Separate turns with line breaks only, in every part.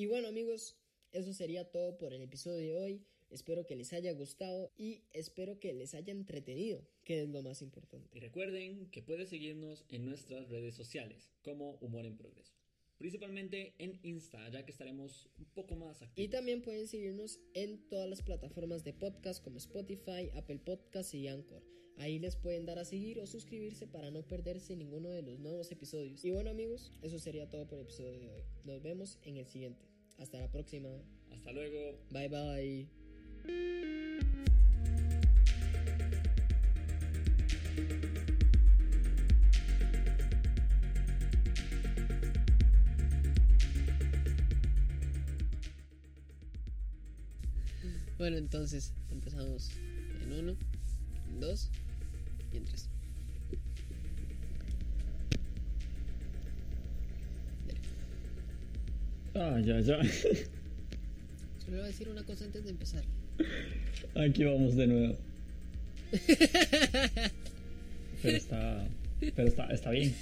Y bueno amigos, eso sería todo por el episodio de hoy. Espero que les haya gustado y espero que les haya entretenido, que es lo más importante.
Y recuerden que pueden seguirnos en nuestras redes sociales como Humor en Progreso. Principalmente en Insta, ya que estaremos un poco más activos.
Y también pueden seguirnos en todas las plataformas de podcast como Spotify, Apple Podcasts y Anchor. Ahí les pueden dar a seguir o suscribirse para no perderse ninguno de los nuevos episodios. Y bueno amigos, eso sería todo por el episodio de hoy. Nos vemos en el siguiente. Hasta la próxima.
Hasta luego.
Bye bye. Bueno, entonces empezamos en uno, en dos y en tres.
Ah, ya, ya.
Solo voy a decir una cosa antes de empezar.
Aquí vamos de nuevo. Pero está. Pero está, está bien.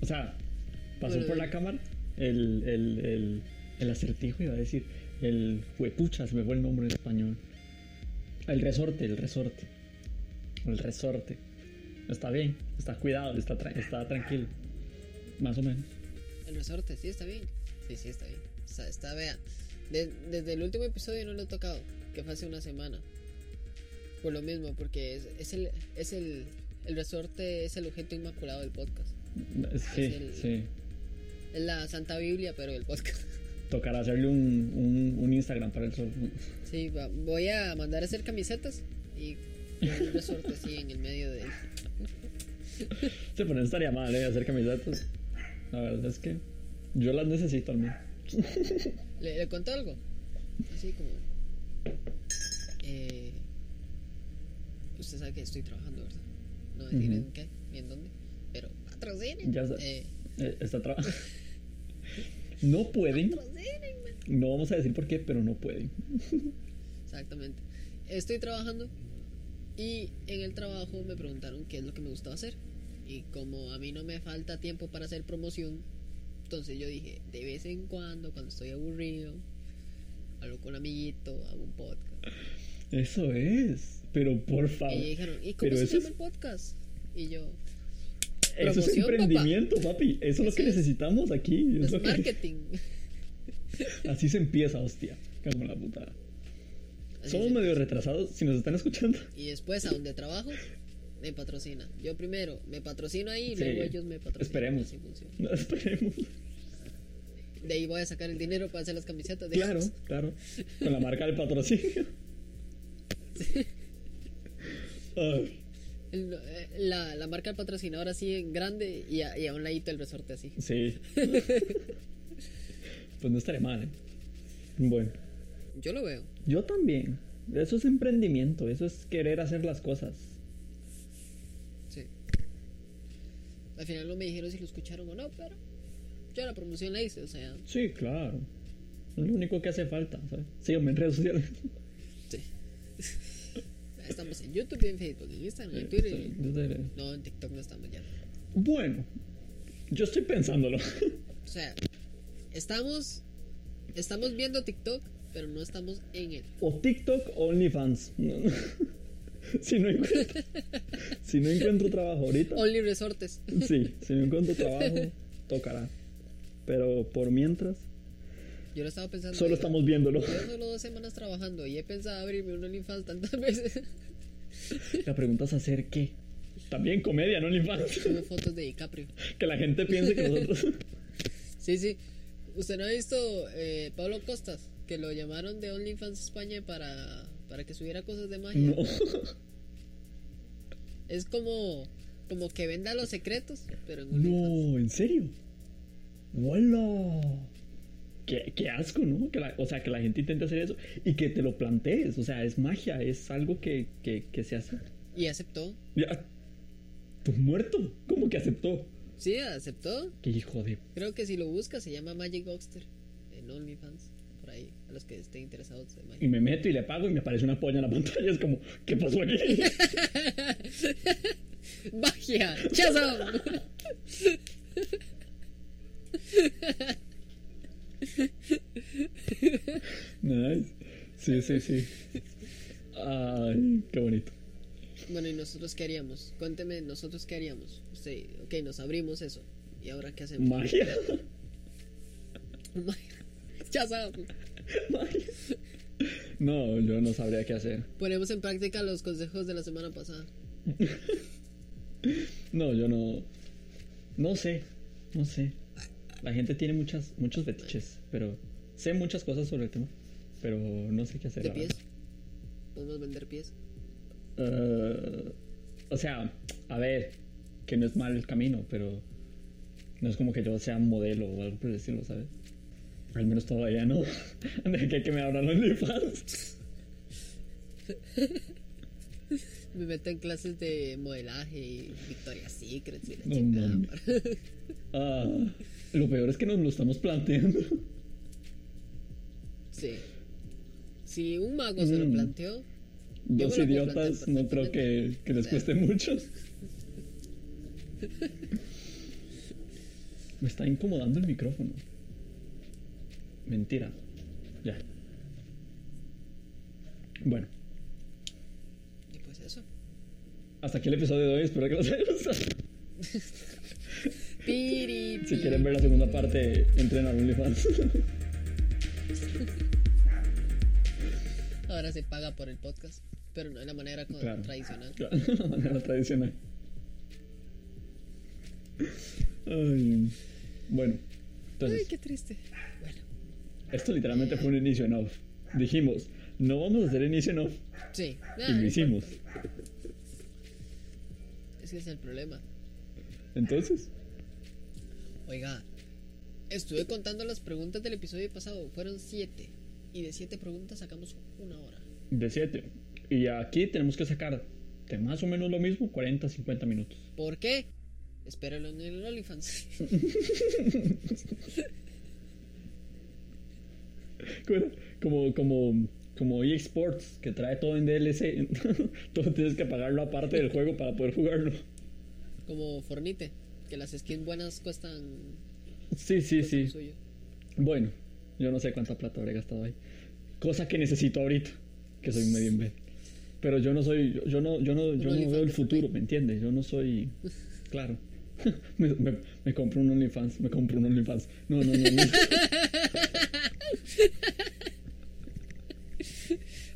O sea, pasó
Bueno,
por la cámara el, el, el, el acertijo, iba a decir. El huepucha, se me fue el nombre en español. El resorte, el resorte. El resorte. Está bien, está cuidado, está, tra- está tranquilo. Más o menos.
El resorte, sí, está bien. Sí, sí, está bien. Está vea. De- desde el último episodio no lo he tocado, que fue hace una semana. Por lo mismo, porque es, es el, es el, el resorte es el objeto inmaculado del podcast.
Sí,
Es el-
sí.
Es la Santa Biblia, pero del podcast.
Tocará hacerle un, un, un Instagram para el sol.
Sí, va- voy a mandar a hacer camisetas y un resorte así en el medio de...
Sí, pero no estaría mal, ¿eh? Hacer camisetas. La verdad es que yo las necesito al menos.
¿Le, le cuento algo? Así como... Eh, usted sabe que estoy trabajando, ¿verdad? No decir
Ujú.
en qué ni en dónde. Pero patrocinen.
Ya sé.
Eh,
Eh, está trabajando. no pueden. No vamos a decir por qué, pero no pueden.
Exactamente. Estoy trabajando y en el trabajo me preguntaron qué es lo que me gustaba hacer. Y como a mí no me falta tiempo para hacer promoción, entonces yo dije, de vez en cuando, cuando estoy aburrido, hablo con un amiguito, hago un podcast.
Eso es. Pero por favor.
Y dijeron, ¿y cómo
Pero
se llama
es-
el podcast? Y yo,
Eso es emprendimiento, papi. Eso es lo que
es-
necesitamos aquí. Es
es
que-
marketing.
Así se empieza, hostia. Como la putada.
Así
Somos medio retrasados si nos están escuchando.
Y después, a donde trabajo, me patrocina. Yo primero me patrocino ahí y
Sí.
luego ellos me patrocinan.
Esperemos.
Así funciona.
No esperemos.
De ahí voy a sacar el dinero para hacer las camisetas. de
Claro, claro. Con la marca del patrocinio.
El- eh, La, la marca del patrocinador así en grande y a, y a un ladito el resorte así.
sí. Pues no estaría mal, ¿eh? Bueno,
Yo lo veo.
yo también. Eso es emprendimiento, eso es querer hacer las cosas.
Sí. Al final no me dijeron si lo escucharon o no, pero yo la promoción la hice, o sea.
Sí, claro. Es lo único que hace falta, ¿sabes? Síganme en redes sociales.
Sí. Estamos en YouTube, en Facebook, en Instagram, en Twitter.
Sí, desde-
No, en TikTok no estamos ya.
Bueno, yo estoy pensándolo.
O sea, estamos. Estamos viendo TikTok, pero no estamos en él.
O TikTok o OnlyFans. No, no. Si, no encuentro, si no encuentro trabajo ahorita,
Only Resortes.
sí, si no encuentro trabajo, tocará. Pero por mientras,
Yo lo estaba pensando.
solo estamos viéndolo.
Yo solo dos semanas trabajando y he pensado abrirme un OnlyFans tantas veces.
La pregunta es hacer qué. También comedia, no OnlyFans.
Subo fotos de DiCaprio.
Que la gente piense que nosotros.
Sí, sí. ¿Usted no ha visto eh, Pablo Costas? Que lo llamaron de OnlyFans España para, para que subiera cosas de magia.
No.
Es como, como que venda los secretos, pero en.
No, ¿en serio? ¡Hola! Qué, qué asco, ¿no? Que la- o sea, que la gente intente hacer eso y que te lo plantees. O sea, es magia, es algo que, que, que se hace.
Y aceptó.
Ya. Pues muerto. ¿Cómo que aceptó?
Sí, aceptó.
Qué hijo de.
Creo que si lo busca se llama Magic Boxster en OnlyFans. Por ahí, a los que estén interesados
Y
magia.
me meto y le pago y me aparece una polla en la pantalla. Es como, ¿qué pasó aquí?
¡Magia! ¡Chazam!
nice. Sí, sí, sí. Ay, qué bonito.
Bueno, ¿y nosotros qué haríamos? Cuénteme, ¿nosotros qué haríamos? Sí, ok, nos abrimos eso. ¿Y ahora qué hacemos?
Magia.
ya
No, yo no sabría qué hacer.
Ponemos en práctica los consejos de la semana pasada.
No, yo no. No sé. No sé. La gente tiene muchas, muchos fetiches, pero sé muchas cosas sobre el tema. Pero no sé qué hacer.
¿De pies?
verdad.
¿Podemos vender pies?
Eh, o sea, a ver, que no es mal el camino, pero no es como que yo sea un modelo o algo por el estilo, ¿sabes? Al menos todavía no. De que, que me abran los OnlyFans.
Me meto en clases de modelaje y Victoria's Secret y la chingada.
Ah, lo peor es que nos lo estamos planteando.
Sí. Si un mago se lo
Mm.
planteó,
Dos idiotas, no creo que, que les cueste mucho. Me está incomodando el micrófono. Mentira. Ya. Bueno,
y pues eso.
hasta aquí el episodio de hoy. Espero que les haya gustado. Si quieren ver la segunda parte, entren a OnlyFans.
Ahora se paga por el podcast, pero no de la manera
Claro.
tradicional.
Claro, de manera tradicional. Ay, bueno, entonces,
Ay, qué triste. Bueno,
esto literalmente fue un inicio en off. Dijimos, no vamos a hacer inicio en off.
sí.
Y
Ah,
lo
no
hicimos.
importa. Ese es el problema.
Entonces,
Oiga, estuve contando las preguntas del episodio pasado. Fueron siete. Y de siete preguntas sacamos una hora.
de 7. Y aquí tenemos que sacar de más o menos lo mismo, 40, 50 minutos.
¿Por qué? Espéralo en el OnlyFans.
Como, como, como EA Sports, que trae todo en DLC. todo tienes que pagarlo aparte del juego para poder jugarlo.
Como Fornite, que las skins buenas cuestan.
Sí, sí,
cuestan
sí.
suyo.
Bueno, yo no sé cuánta plata habré gastado ahí. Cosa que necesito ahorita, que soy medio imbécil. Pero yo no soy, yo, yo no, yo no, yo no veo el futuro. ¿me entiendes? Yo no soy, claro. me, me, me compro un OnlyFans, me compro un OnlyFans. No, no, no, no.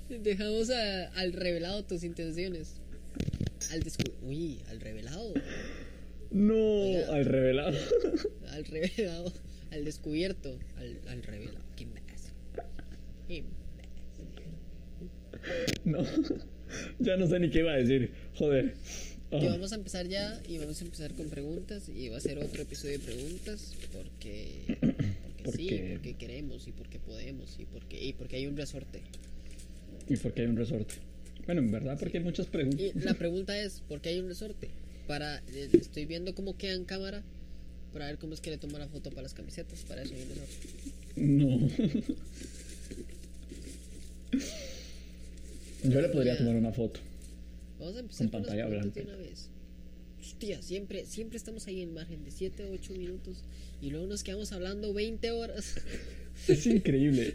Dejamos a- al revelado tus intenciones. Al descu... Uy, al revelado.
No, al revelado.
Al revelado. Al descubierto. Al, al revelado. Qué imbécil. Qué imbécil.
No, ya no sé ni qué iba a decir. Joder. Ah,
Que vamos a empezar ya y vamos a empezar con preguntas y va a ser otro episodio de preguntas porque porque sí,
Porque-
porque queremos y porque podemos y porque y porque hay un resorte.
¿Y por qué hay un resorte? Bueno, en verdad, porque hay muchas preguntas.
Y la pregunta es, ¿por qué hay un resorte? Para eh, estoy viendo cómo queda en cámara para ver cómo es que le toma la foto para las camisetas, para eso hay un resorte.
No. Yo le podría tomar una foto.
Vamos a empezar
Con
con,
pantalla
las
blanca.
de una vez. Hostia, siempre, siempre estamos ahí en margen de 7 o 8 minutos y luego nos quedamos hablando 20 horas.
Es increíble.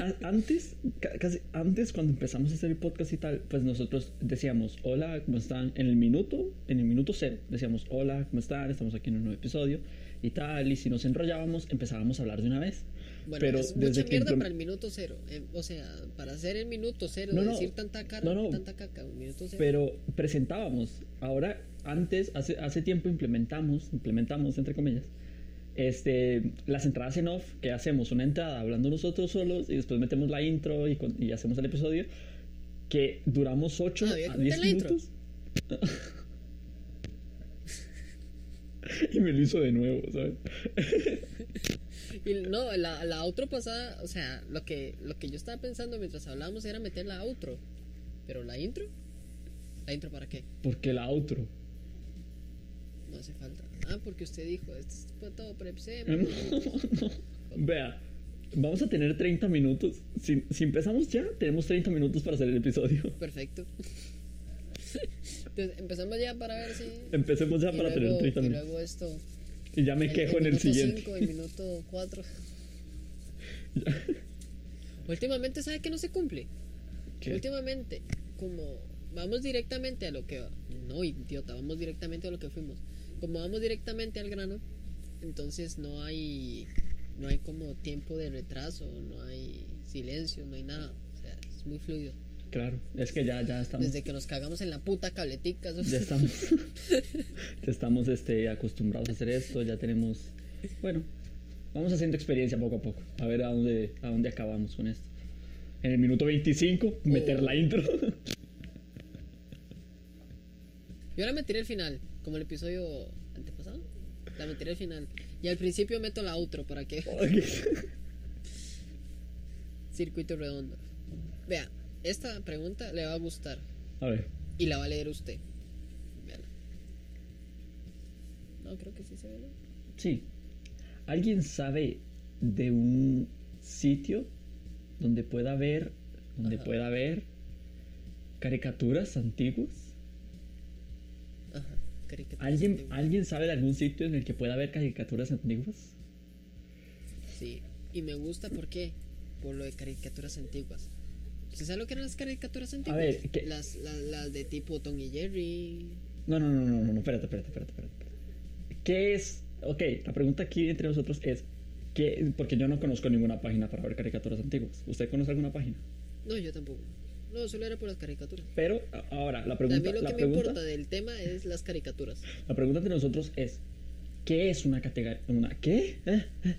A- Antes, ca- casi antes cuando empezamos a hacer el podcast y tal, pues nosotros decíamos, hola, ¿cómo están? En el minuto, en el minuto cero, decíamos, hola, ¿cómo están? Estamos aquí en un nuevo episodio y tal. Y si nos enrollábamos, empezábamos a hablar de una vez.
Bueno,
Pero
es
desde
mucha
que
mierda
implem-
para el minuto cero. eh, o sea, para hacer el minuto cero,
No, no.
decir tanta, cara,
No, no.
tanta caca, un minuto cero.
Pero presentábamos. Ahora, antes, hace, hace tiempo implementamos, implementamos entre comillas, este, las entradas en off, que hacemos una entrada hablando nosotros solos y después metemos la intro y, con- y hacemos el episodio, que duramos 8
Ah,
a
que
10
meter la intro.
minutos. y me lo hizo de nuevo, ¿sabes?
Y no, la, la outro pasada, o sea, lo que, lo que yo estaba pensando mientras hablábamos era meter la outro. Pero la intro, ¿la intro para qué?
Porque la outro.
No hace falta. Ah, porque usted dijo, esto es para todo para.
No, no. Vea, vamos a tener 30 minutos. Si, si empezamos ya, tenemos 30 minutos para hacer el episodio.
Perfecto. Entonces, empezamos ya para ver si.
Empecemos ya
y
para
luego-
tener 30
Y
minutos.
luego esto.
Y ya me quejo en el
minuto
siguiente.
cinco, el minuto 4. Últimamente, ¿sabe que no se cumple?
¿Qué?
Últimamente, como vamos directamente a lo que... No, idiota, vamos directamente a lo que fuimos. Como vamos directamente al grano, entonces no hay... No hay como tiempo de retraso, no hay silencio, no hay nada. O sea, es muy fluido.
Claro, es que ya, ya estamos.
Desde que nos cagamos en la puta cabletica. eso-
Ya estamos. ya estamos este, acostumbrados a hacer esto, ya tenemos. Bueno, vamos haciendo experiencia poco a poco. A ver a dónde, a dónde acabamos con esto. En el minuto 25, meter la intro.
Yo ahora me tiré el final, como el episodio antepasado. La me tiré el final. Y al principio meto la outro para que circuito redondo. Vea, esta pregunta le va a gustar
a ver,
y la va a leer usted. Véala. No, creo que sí se ve. ¿no?
sí. ¿Alguien sabe de un sitio donde pueda ver, donde
Ajá.
pueda ver caricaturas antiguas?
Ajá, caricaturas
¿Alguien,
antiguas.
¿Alguien sabe de algún sitio en el que pueda ver caricaturas antiguas?
Sí, y me gusta ¿por qué? Por lo de caricaturas antiguas. ¿Usted sabe lo que eran las caricaturas antiguas?
ver, ¿qué?
Las, las, las de tipo Tom y Jerry.
No, no, no, no, no, no, espérate, espérate, espérate, espérate. ¿Qué es? Ok, la pregunta aquí entre nosotros es, ¿qué? Porque yo no conozco ninguna página para ver caricaturas antiguas. ¿Usted conoce alguna página?
No, yo tampoco. No, solo era por las caricaturas.
Pero a- ahora, la
A
pregunta,
mí lo
la
que me
pregunta,
importa del tema es las caricaturas.
la pregunta entre nosotros es, ¿qué es una categoría? Una, ¿Qué? ¿Eh?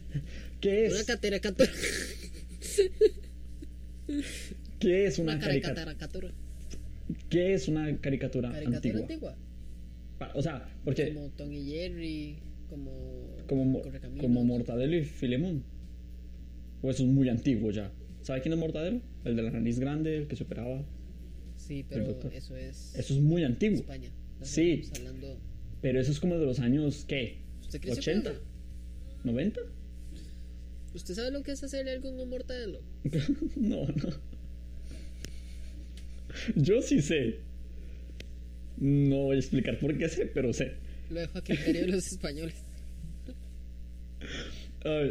¿Qué
Una
es? ¿Qué es una,
Una
caricatura?
caricatura.
¿Qué es una caricatura,
Caricatura
antigua?
antigua.
O sea, porque
Como Tom y Jerry, como.
como, como Mortadelo y Filemón. O eso es muy antiguo ya. ¿Sabe quién es Mortadelo? El de la nariz grande, el que se operaba.
Sí, pero eso es.
Eso es muy antiguo.
España.
Sí.
hablando.
Pero eso es como de los años, ¿qué?
¿Usted creció
¿80?
con eso?
¿90?
¿Usted sabe lo que es hacerle algo a un mortadelo?
no, no. Yo sí sé. No voy a explicar por qué sé, pero sé.
Lo dejo a criterio de los españoles.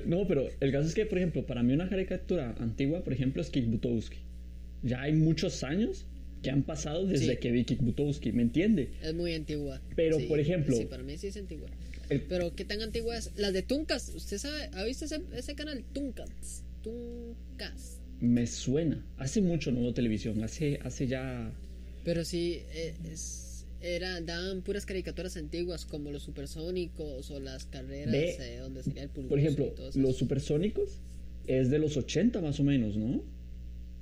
No, pero el caso es que, por ejemplo, para mí una caricatura antigua, por ejemplo, es Kick Butowski. Ya hay muchos años que han pasado desde
Sí.
que vi Kick Butowski, ¿me entiende?
Es muy antigua.
Pero,
Sí,
por ejemplo-
Sí, para mí sí es antigua.
El-
Pero, ¿qué tan antigua es? Las de Tuncas. ¿Usted sabe? ¿Ha visto ese, ese canal? Tuncas. Tuncas.
Me suena. Hace mucho no veo televisión, hace, hace ya...
Pero sí, eh, es, era, daban puras caricaturas antiguas como los supersónicos o las carreras
Ve,
eh, donde sería el pulgoso
Por ejemplo, los supersónicos es de los 80 más o menos, ¿no?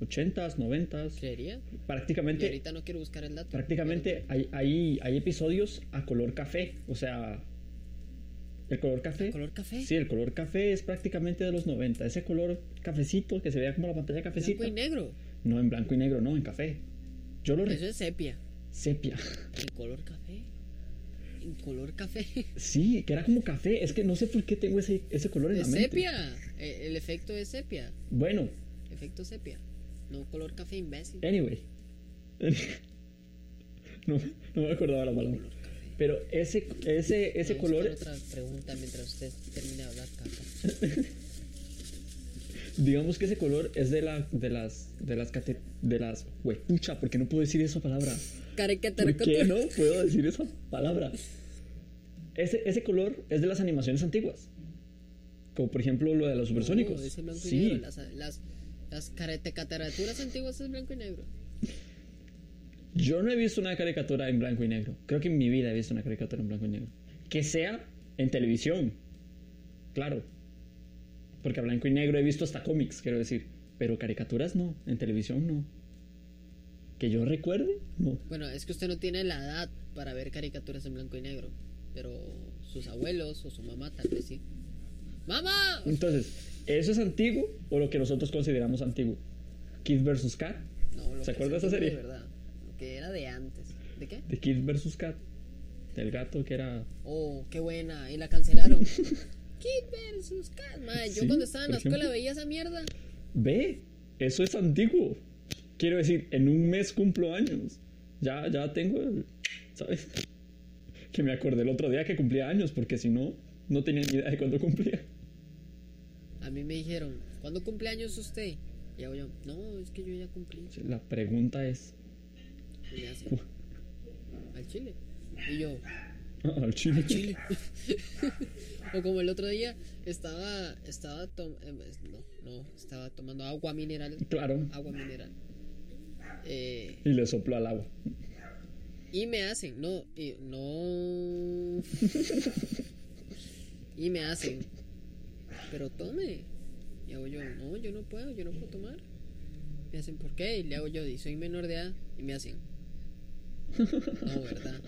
80s, 90s.
¿Creería? Y
Prácticamente,
ahorita no quiero buscar el dato.
prácticamente hay, hay, hay episodios a color café. O sea, el color café.
¿Color café?
Sí, el color café es prácticamente de los 90. Ese color cafecito que se vea como la pantalla cafecita.
Blanco y negro.
No, en blanco y negro, no, en café. Yo lo
Eso es sepia.
Sepia.
¿En color café? ¿En color café?
Sí, que era como café. Es que no sé por qué tengo ese, ese color en la mente.
sepia. Eh, El efecto es sepia.
Bueno,
Efecto sepia. No color café imbécil.
Anyway. no, no me acordaba la palabra. Pero ese, ese, ese
Voy a
color,
otra pregunta mientras usted termina de hablar caca.
digamos que ese color es de, la, de las, de las, cate- de las, huepucha, ¿por qué no puedo decir esa palabra? ¿Por qué no puedo decir esa palabra? Ese, ese color es de las animaciones antiguas. Como por ejemplo lo de los supersónicos.
No, ese blanco y
sí,
negro. Las, las, las antiguas es blanco y negro.
Yo no he visto una caricatura en blanco y negro. Creo que en mi vida he visto una caricatura en blanco y negro. Que sea en televisión. Claro. Porque a blanco y negro he visto hasta cómics, quiero decir. Pero caricaturas no. En televisión no. Que yo recuerde, no.
Bueno, es que usted no tiene la edad para ver caricaturas en blanco y negro. Pero sus abuelos o su mamá tal vez sí. ¡Mamá!
Entonces, ¿eso es antiguo o lo que nosotros consideramos antiguo? Kid vs. Kat.
No, lo
¿Se acuerda de esa serie?
De verdad. Que era de antes. ¿De qué?
De Kid vs. Kat. Del gato que era.
Oh, qué buena. Y la cancelaron. Kid versus Kat. Madre, yo
Sí,
cuando estaba en la escuela
ejemplo.
veía esa mierda.
Ve, eso es antiguo. Quiero decir, en un mes cumplo años. Ya, ya tengo, el- ¿sabes? Que me acordé el otro día que cumplía años, porque si no, no tenía ni idea de cuándo cumplía.
A mí me dijeron, ¿cuándo cumpleaños usted? Y yo, no, es que yo ya cumplí.
La pregunta es.
Y me hace, al chile. Y yo,
Ah, al chile.
al chile. o como el otro día, estaba, estaba, tom- em, es- no, no, estaba tomando agua mineral.
Claro.
Agua mineral. Eh,
Y le sopló al agua.
y me hacen, no, y, no. y me hacen, pero tome. Y hago yo, no, yo no puedo, yo no puedo tomar. Me hacen, ¿por qué? Y le hago yo, y soy menor de edad. Y me hacen, no, ¿verdad?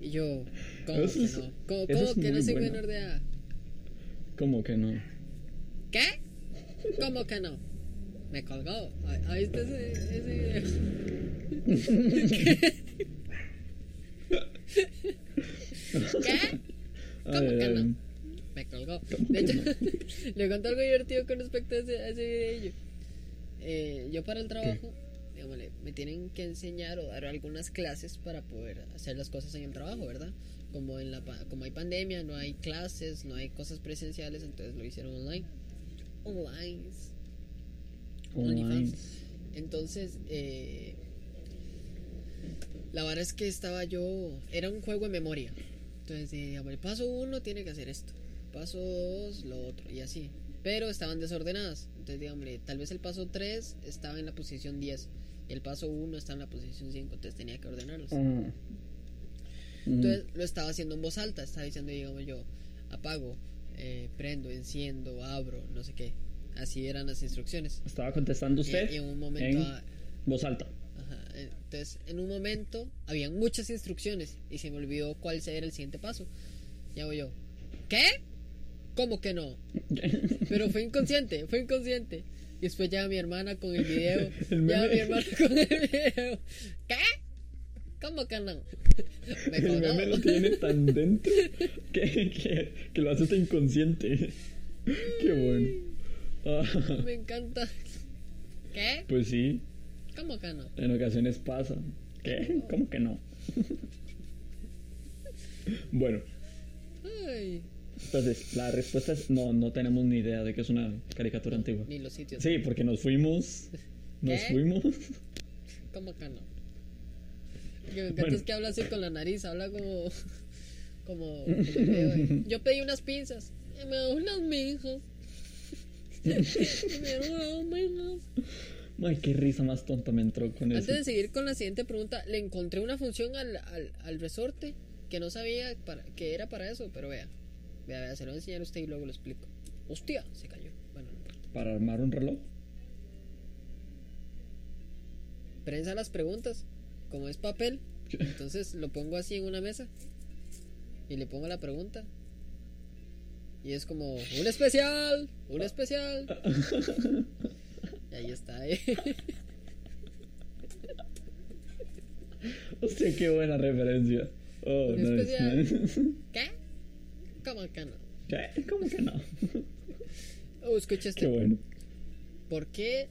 Y yo, ¿cómo
Eso
que no? ¿Cómo, cómo que no soy
bueno.
menor de edad?
¿Cómo que no?
¿Qué? ¿Cómo que no? Me colgó. Ahí, está ese, ese video. ¿Qué? ¿Cómo
Ay,
que
ay,
no? Me colgó.
¿Cómo
De hecho, le conté algo divertido con respecto a ese, a ese video. Eh, yo para el trabajo, digámosle, me tienen que enseñar o dar algunas clases para poder hacer las cosas en el trabajo, ¿verdad? Como, en la, como hay pandemia, no hay clases, no hay cosas presenciales, entonces lo hicieron online. Online.
Online.
Entonces, eh, la verdad es que estaba yo. Era un juego de memoria. Entonces, digamos, el paso uno tiene que hacer esto. Paso dos, lo otro. Y así. Pero estaban desordenadas. Entonces, digamos, tal vez el paso 3 estaba en la posición 10. Y el paso 1 está en la posición 5. Entonces tenía que ordenarlos.
Ah. Mm.
Entonces lo estaba haciendo en voz alta, estaba diciendo, digamos yo, apago, eh, prendo, enciendo, abro, no sé qué. Así eran las instrucciones.
Estaba contestando usted
Y, y en un momento,
en voz alta.
ajá, eh, entonces en un momento habían muchas instrucciones y se me olvidó cuál era el siguiente paso. Y hago yo, ¿qué? ¿Cómo que no? Pero fue inconsciente, fue inconsciente. Y después llega mi hermana con el video.
El
llega mi hermana con el video. ¿Qué? ¿Cómo que no? Me
El meme lo tiene tan dentro que, que, que lo hace hasta inconsciente. Qué bueno. Ah,
Me encanta. ¿Qué?
pues sí,
¿Cómo que no?
en ocasiones pasa. ¿Qué? ¿Cómo que no? Bueno,
Ay,
entonces la respuesta es no, no tenemos ni idea de que es una caricatura antigua.
ni los sitios.
Sí, porque nos fuimos. Nos
¿Qué?
fuimos.
¿Cómo que no? Lo que me encanta
Bueno.
es que habla así con la nariz, habla como. Como. como Yo pedí unas pizzas. Y me dio unas mijas. Me dieron unas mijas.
Ay, qué risa más tonta me entró con eso.
Antes de seguir con la siguiente pregunta, le encontré una función al, al, al resorte que no sabía para, que era para eso, pero vea. Vea, vea, se lo voy a enseñar a usted y luego lo explico. Hostia, se cayó. Bueno, no importa.
Para armar un reloj.
prensa las preguntas. Como es papel, entonces lo pongo así en una mesa y le pongo la pregunta. Y es como, un especial, un especial. Y ahí está. ¿eh?
Hostia, qué buena referencia. Oh,
Un
nice,
especial.
nice.
¿Qué? ¿Cómo que no?
¿Qué? ¿Cómo que no?
Oh, escucha este.
Qué bueno.
¿Por qué?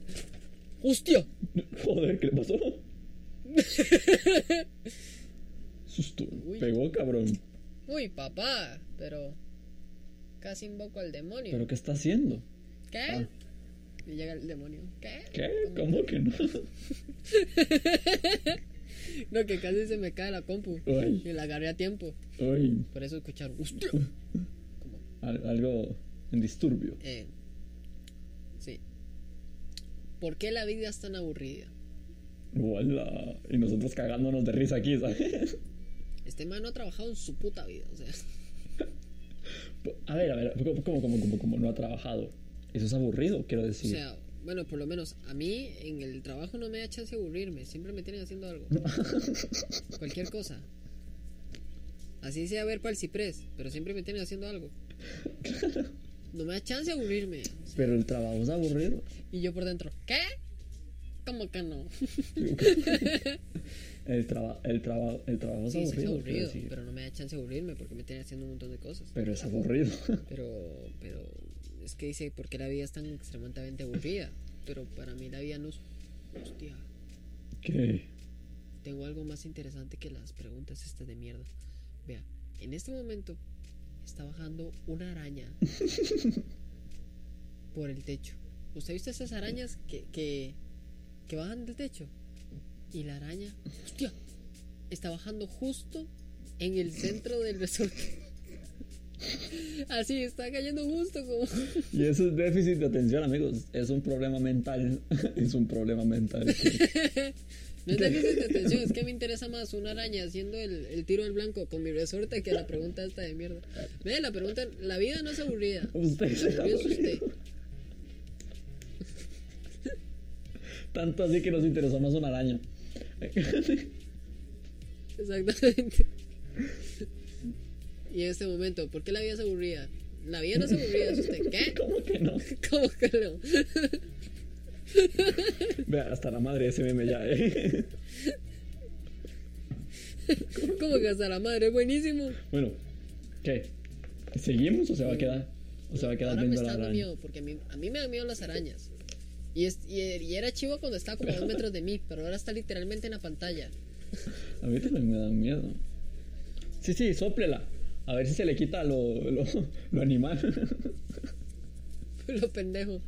¡Hostia!
Joder, ¿qué le pasó? Susto.
Uy.
Pegó, cabrón.
Uy, papá, pero casi invoco al demonio.
¿Pero qué está haciendo?
¿Qué?
Ah.
Y llega el demonio. ¿Qué?
¿Qué? ¿Cómo que no?
No, que casi se me cae la compu.
Uy,
Y la agarré a tiempo.
uy.
Por eso escucharon. ¡Hostia! Como,
Al- algo en disturbio.
eh, sí. ¿Por qué la vida es tan aburrida?
Hola. Y nosotros cagándonos de risa aquí, ¿sabes?
Este man no ha trabajado en su puta vida. O sea,
A ver, a ver, ¿cómo, cómo, cómo, cómo, cómo no ha trabajado? Eso es aburrido, quiero
o
decir.
sea, bueno, por lo menos a mí en el trabajo no me da chance de aburrirme. Siempre me tienen haciendo algo. Cualquier cosa. Así sea ver para el ciprés, pero siempre me tienen haciendo algo. No me da chance de aburrirme.
Pero el trabajo es aburrido.
Y yo por dentro, ¿qué? ¿Cómo que no?
El, traba, el, traba, el trabajo es
Sí, sí, es
aburrido,
aburrido, pero no me da chance de aburrirme porque me tienen haciendo un montón de cosas.
Pero es aburrido.
Pero, pero es que dice, ¿por qué la vida es tan extremadamente aburrida? Pero para mí la vida no es... Hostia,
¿Qué?
tengo algo más interesante que las preguntas estas de mierda. Vea, en este momento está bajando una araña por el techo. ¿Usted ha visto esas arañas que, que, que bajan del techo? Y la araña, hostia, está bajando justo en el centro del resorte. Así, está cayendo justo como...
Y eso es déficit de atención, amigos. Es un problema mental. es un problema mental.
No es déficit de atención, es que me interesa más una araña haciendo el, el tiro al blanco con mi resorte que la pregunta esta de mierda. Ve, la pregunta, la vida no es aburrida.
Usted es. Tanto así que nos interesó más una araña.
Exactamente. Y en este momento, ¿por qué la vida es aburrida? La vida no es aburrida, es usted. ¿Qué?
¿Cómo que no?
¿Cómo que no?
Vea, hasta la madre ese meme ya, ¿eh?
¿Cómo que hasta la madre? Es buenísimo.
Bueno, ¿qué? ¿Seguimos o se va a quedar? ¿O se va a quedar
Ahora me
viendo
está
la
dando miedo, porque a mí, a mí me dan miedo las arañas. Y, es- y, y era chivo cuando estaba como a dos metros de mí, pero ahora está literalmente en la pantalla.
A mí también me dan miedo. Sí, sí, sóplela. A ver si se le quita lo, lo, lo animal.
Lo pendejo.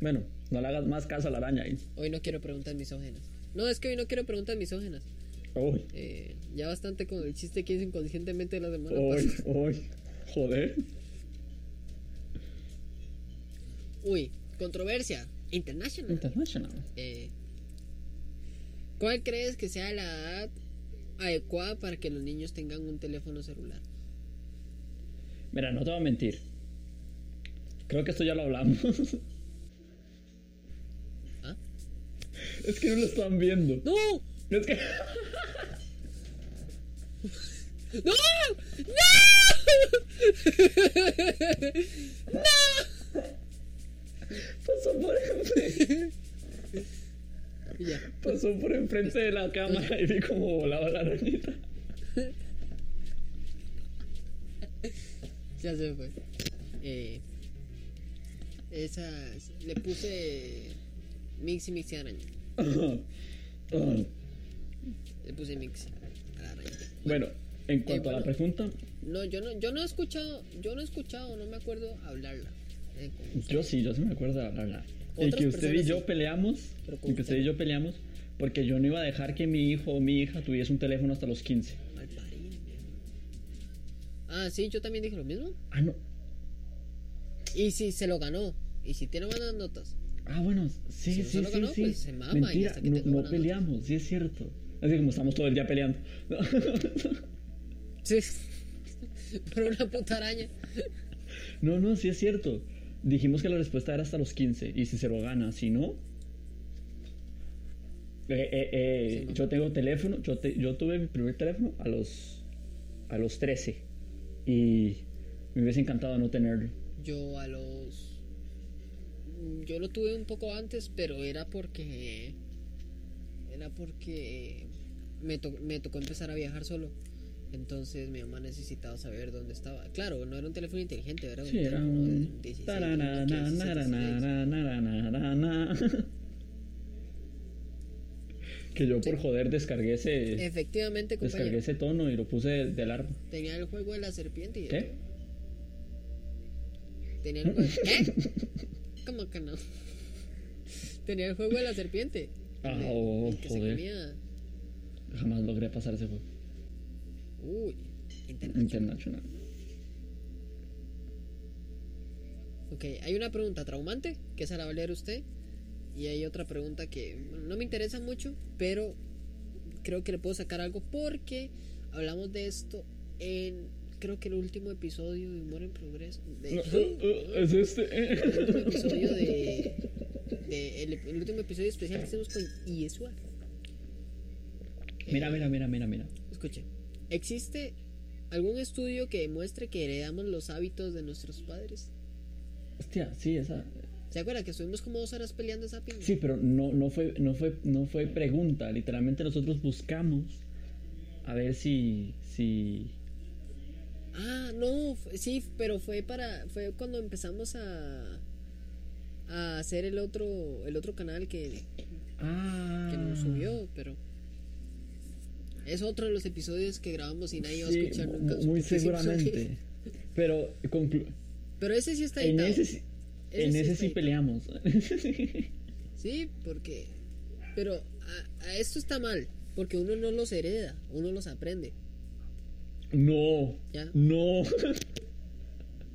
bueno, no le hagas más caso a la araña ahí.
Hoy no quiero preguntas misógenas. No, es que hoy no quiero preguntas misógenas.
Uy,
Eh, ya bastante con el chiste que hice inconscientemente la semana
uy,
pasada.
uy. Joder.
Uy, controversia. International.
International.
Eh, ¿Cuál crees que sea la edad adecuada para que los niños tengan un teléfono celular?
Mira, no te voy a mentir. Creo que esto ya lo hablamos.
¿Ah?
Es que no lo están viendo.
¡No!
Es que.
¡No! ¡No!
Pasó por enfrente,
Y ya.
pasó por enfrente de la cámara y vi cómo volaba la arañita.
Ya se fue. Eh, esa. Le puse. Mixi Mixi araña.
Ah.
Le puse Mixi a la araña.
Bueno, en cuanto a la pregunta,
No, yo no, yo no he escuchado. Yo no he escuchado, no me acuerdo hablarla. eh,
yo sí, yo sí me acuerdo de hablarla. Y que usted y yo
sí.
peleamos, y que usted y yo peleamos, porque yo no iba a dejar que mi hijo o mi hija tuviese un teléfono hasta los 15.
Malparido, viejo. Ah, sí, yo también dije lo mismo.
Ah, no.
Y si se lo ganó. Y si tiene buenas notas.
Ah, bueno, sí,
Si no
sí,
se lo
sí,
ganó,
sí.
pues, se mama y
Mentira,
hasta que
no, no
nota.
peleamos, sí es cierto. Así como estamos todo el día peleando.
Sí. Por una puta araña.
No, no, sí es cierto. Dijimos que la respuesta era hasta los 15 y si se lo gana, si no... Eh, eh, eh,
Sí, no.
yo tengo teléfono, yo, te- yo tuve mi primer teléfono a los, a los 13 y me hubiese encantado no tenerlo.
Yo a los. mm, Yo lo tuve un poco antes, pero era porque. Era porque. Me, to- me tocó empezar a viajar solo. Entonces mi mamá necesitaba saber dónde estaba. Claro, no era un teléfono inteligente, era un
Sí,
teléfono de
un...
16,
tarana,
un Nokia 16.
na, na, na, na, na, na. Que yo por joder descargué ese,
Efectivamente,
descargué
compañero.
ese tono y lo puse de, de alarma.
Tenía el juego de la serpiente y
¿Qué?
Tenía el juego. ¿Cómo que no? Tenía el juego de la serpiente.
Ah, oh,
el que se
joder. Jamás logré pasar ese juego.
Uy, internacional.
International.
Ok, hay una pregunta traumante, que esa la va a leer usted. Y hay otra pregunta que bueno, no me interesa mucho, pero creo que le puedo sacar algo porque hablamos de esto en, creo que el último episodio de Humor en Progreso. De,
No, uh, uh, es este.
el último episodio de, de- el, el último episodio especial que hicimos con.
Mira, mira, mira, mira, mira.
Escuche, ¿existe algún estudio que demuestre que heredamos los hábitos de nuestros padres?
Hostia, sí, esa.
¿Se acuerda que estuvimos como dos horas peleando esa piña?
Sí, pero no, no fue, no fue, no fue pregunta. Literalmente nosotros buscamos a ver si, si.
Ah, no, sí, pero fue para, fue cuando empezamos a, a hacer el otro, el otro canal que,
Ah.
que nos subió, pero es otro de los episodios que grabamos y nadie va a
Sí,
escuchar nunca.
muy seguramente. Pero
Pero ese sí está
En
editado.
ese, sí-
Ese
en
sí
ese sí
editado.
peleamos.
Sí, porque. Pero a, a esto está mal. Porque uno no los hereda, uno los aprende.
no,
Ya.
no.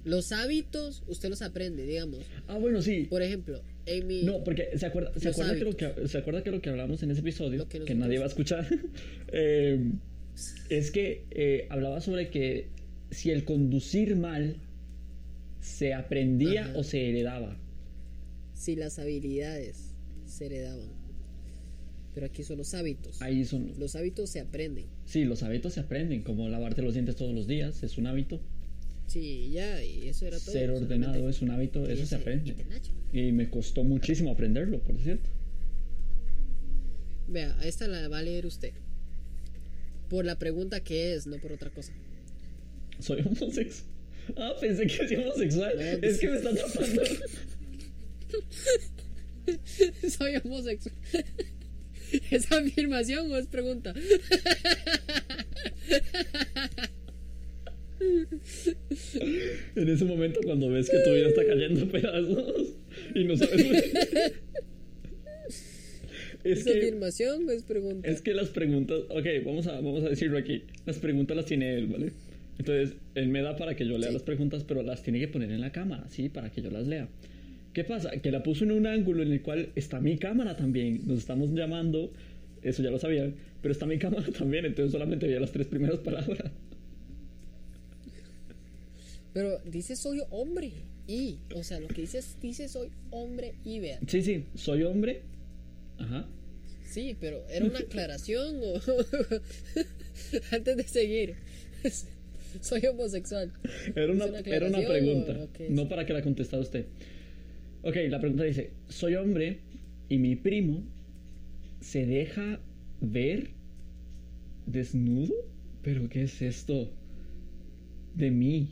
Los hábitos, usted los aprende, digamos.
ah, bueno, sí.
Por ejemplo, en mi.
No, porque se acuerda, se acuerda, que lo que, se acuerda que lo que hablamos en ese episodio, que,
que
nadie va a escuchar, eh, es que eh, hablaba sobre que si el conducir mal se aprendía
Ajá.
o se heredaba.
Si las habilidades se heredaban. Pero aquí son los hábitos.
Ahí son.
Los hábitos se aprenden.
Sí, los hábitos se aprenden, como lavarte los dientes todos los días, es un hábito.
Sí, ya, y eso era todo.
Ser ordenado es un hábito, eso se aprende.
y
me costó muchísimo aprenderlo, por cierto.
Vea, esta la va a leer usted. Por la pregunta que es, no por otra cosa.
Soy homosexual. Ah, pensé que era homosexual.
No,
es que me están tapando.
Soy homosexual. ¿Es afirmación o es pregunta?
En ese momento cuando ves que tu vida está cayendo a pedazos y no sabes... es
¿Es
que,
afirmación o es pregunta?
es que las preguntas... Ok, vamos a, vamos a decirlo aquí. Las preguntas las tiene él, ¿vale? Entonces, él me da para que yo lea
Sí.
las preguntas, pero las tiene que poner en la cámara, ¿sí? Para que yo las lea. ¿Qué pasa? Que la puso en un ángulo en el cual está mi cámara también. Nos estamos llamando, eso ya lo sabían, pero está mi cámara también, entonces solamente veía las tres primeras palabras.
Pero dice soy hombre y, o sea, lo que dice es, dice soy hombre y vea.
Sí, sí, soy hombre. Ajá.
Sí, pero era una aclaración o antes de seguir. soy homosexual.
Era una,
¿Es una
era una pregunta,
o-
no para que la contestara usted. Ok, la pregunta dice, soy hombre y mi primo se deja ver desnudo, pero ¿qué es esto? De mí.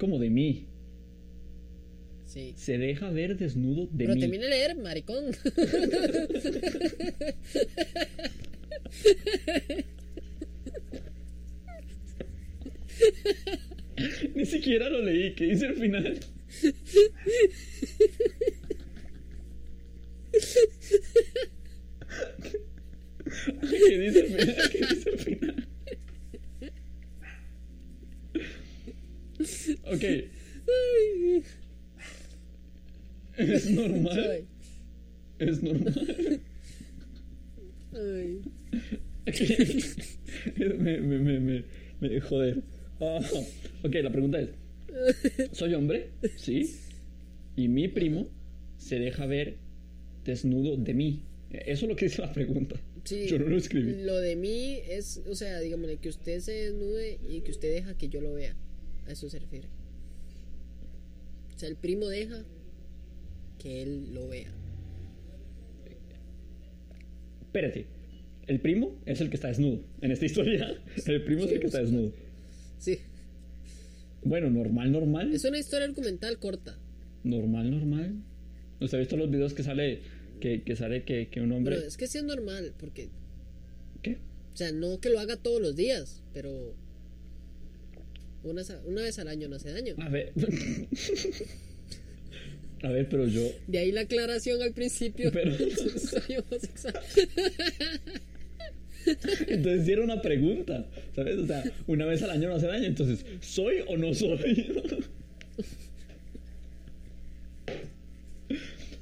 ¿Cómo de mí?
Sí.
Se deja ver desnudo de
Pero
mí.
termine de leer, maricón.
Ni siquiera lo leí, ¿qué dice al final? ¿Qué dice al final? ¿Qué dice al final? Ok. Es normal. Es normal.
ay.
me, me, me, me, me- joder. Ah, ok, la pregunta es: ¿Soy hombre? Sí. Y mi primo se deja ver desnudo de mí. Eso es lo que dice la pregunta.
Sí,
Yo no lo escribí.
Lo de mí es, o sea, digámosle que usted se desnude y que usted deja que yo lo vea. A eso se refiere. O sea, el primo deja que él lo vea.
Espérate. El primo es el que está desnudo. En esta historia, el primo es el que está desnudo.
Sí.
Bueno, normal, normal.
Es una historia argumental corta.
Normal, normal. ¿Usted ha visto los videos que sale que, que sale que, que un hombre.
Pero es que sí es normal, porque,
¿Qué?
o sea, no que lo haga todos los días, pero una, una vez al año no hace daño.
A ver. A ver, pero yo.
De ahí la aclaración al principio.
Pero-
Soy homosexual.
Entonces era una pregunta, ¿sabes? O sea, una vez al año no hace daño. Entonces, ¿soy o no soy?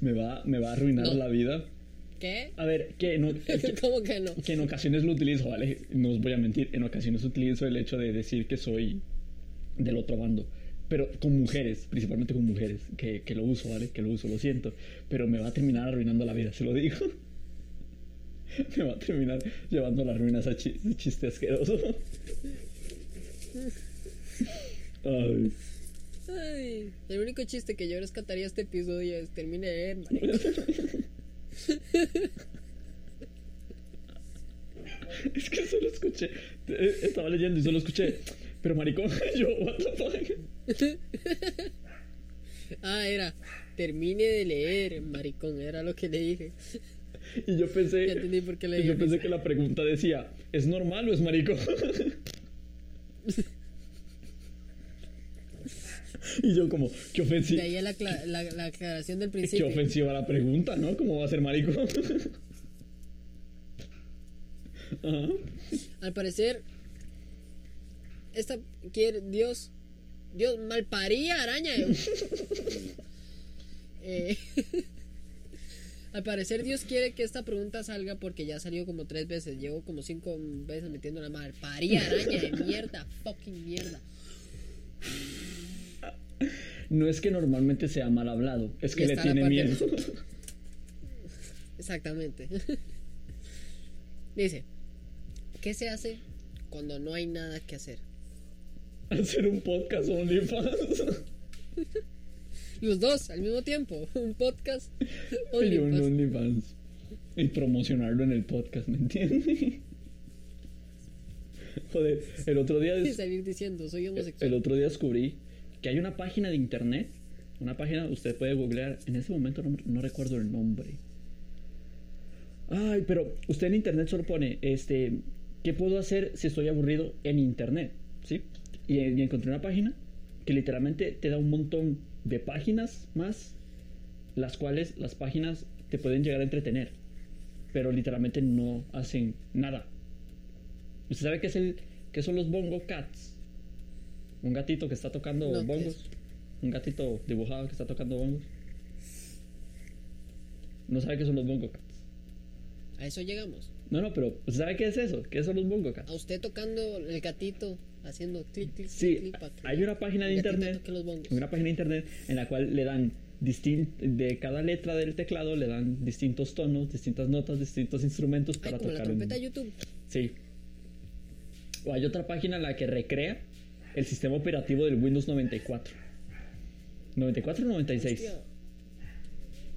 me, va, me va a arruinar
No.
la vida.
¿Qué?
A ver, que, no, que,
¿Cómo que no?
que en ocasiones lo utilizo, ¿vale? No os voy a mentir. En ocasiones utilizo el hecho de decir que soy del otro bando. Pero con mujeres, principalmente con mujeres, que, que lo uso, ¿vale? Que lo uso, lo siento. Pero me va a terminar arruinando la vida, se lo digo. me va a terminar llevando a la ruina ese chi- ese chiste asqueroso. Ay.
Ay, el único chiste que yo rescataría este episodio es termine marica.
Es que solo escuché. eh, Estaba leyendo y solo escuché. Pero maricón, yo, what the fuck.
Ah, era termine de leer, maricón, era lo que le dije.
Y yo pensé.
Ya entendí por qué le
y yo pensé que la pregunta decía: ¿es normal o es maricón? Y yo como, qué
De
ofensiva.
ahí la, cla- la, la aclaración del
Qué
principio.
ofensiva la pregunta, ¿no? ¿Cómo va a ser marico? Ajá.
Al parecer, esta quiere Dios, Dios malparía araña. Eh, al parecer Dios quiere que esta pregunta salga porque ya salió como tres veces. Llevo como cinco veces metiendo la malparía araña de mierda, fucking mierda.
No es que normalmente sea mal hablado, es que le tiene miedo.
Exactamente. Dice, ¿qué se hace cuando no hay nada que hacer?
Hacer un podcast OnlyFans.
Los dos al mismo tiempo. Un podcast.
Y un
OnlyFans.
Y promocionarlo en el podcast, ¿me entiendes? Joder, el otro día des-
salir diciendo, soy
el
homosexual.
otro día descubrí que hay una página de internet, una página usted puede googlear, en ese momento no, no recuerdo el nombre. Ay, pero usted en internet solo pone, este, ¿qué puedo hacer si estoy aburrido en internet? ¿Sí? Y, y encontré una página que literalmente te da un montón de páginas más, las cuales las páginas te pueden llegar a entretener, pero literalmente no hacen nada. ¿Usted sabe qué, es el, qué son los bongo cats? Un gatito que está tocando
No, ¿qué
bongos. Un gatito dibujado que está tocando bongos. No sabe qué son los bongo cats.
A eso llegamos.
No, no, pero ¿usted sabe qué es eso? ¿Qué son los bongo cats?
A usted tocando el gatito, haciendo clic, clic,
Sí,
clic, clic.
hay una página de internet,
bongos.
una página de internet en la cual le dan de cada letra del teclado le dan distintos tonos, distintas notas, distintos instrumentos
Ay,
para
como la
tocar. un-
trompeta de YouTube.
Sí. O hay otra página en la que recrea el sistema operativo del Windows 94. 94 o 96.
Hostia,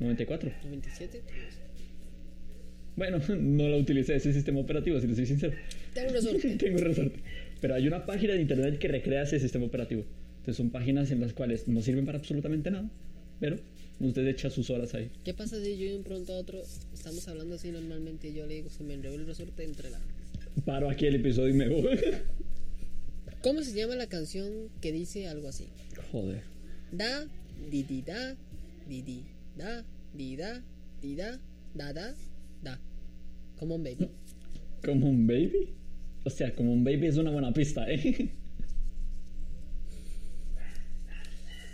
94.
97.
Bueno, no la utilicé ese sistema operativo, si le soy sincero.
Tengo suerte.
Tengo resorte. Pero hay una página de internet que recrea ese sistema operativo. Entonces son páginas en las cuales no sirven para absolutamente nada, pero usted echa sus horas ahí.
¿Qué pasa si yo de un pronto a otro estamos hablando así normalmente y yo le digo se me enredó el resorte entre la...
Paro aquí el episodio y me voy.
¿Cómo se llama la canción que dice algo así?
Joder.
Da, di di da, di di da, di da, di da, da da, da. Come on, baby.
¿Como un baby? O sea, como un baby es una buena pista, ¿eh?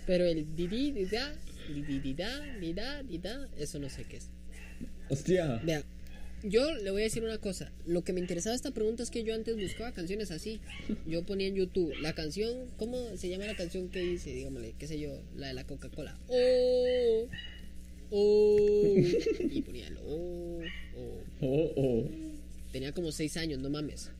Pero el di di di da, di di di da, di da, di da, eso no sé qué es.
Hostia.
Vea, yo le voy a decir una cosa. Lo que me interesaba esta pregunta es que yo antes buscaba canciones así. Yo ponía en YouTube la canción, ¿cómo se llama la canción que dice? Dígamele, qué sé yo, la de la Coca-Cola. Oh, oh. Y ponía el oh, oh.
Oh, oh.
Tenía como seis años, no mames.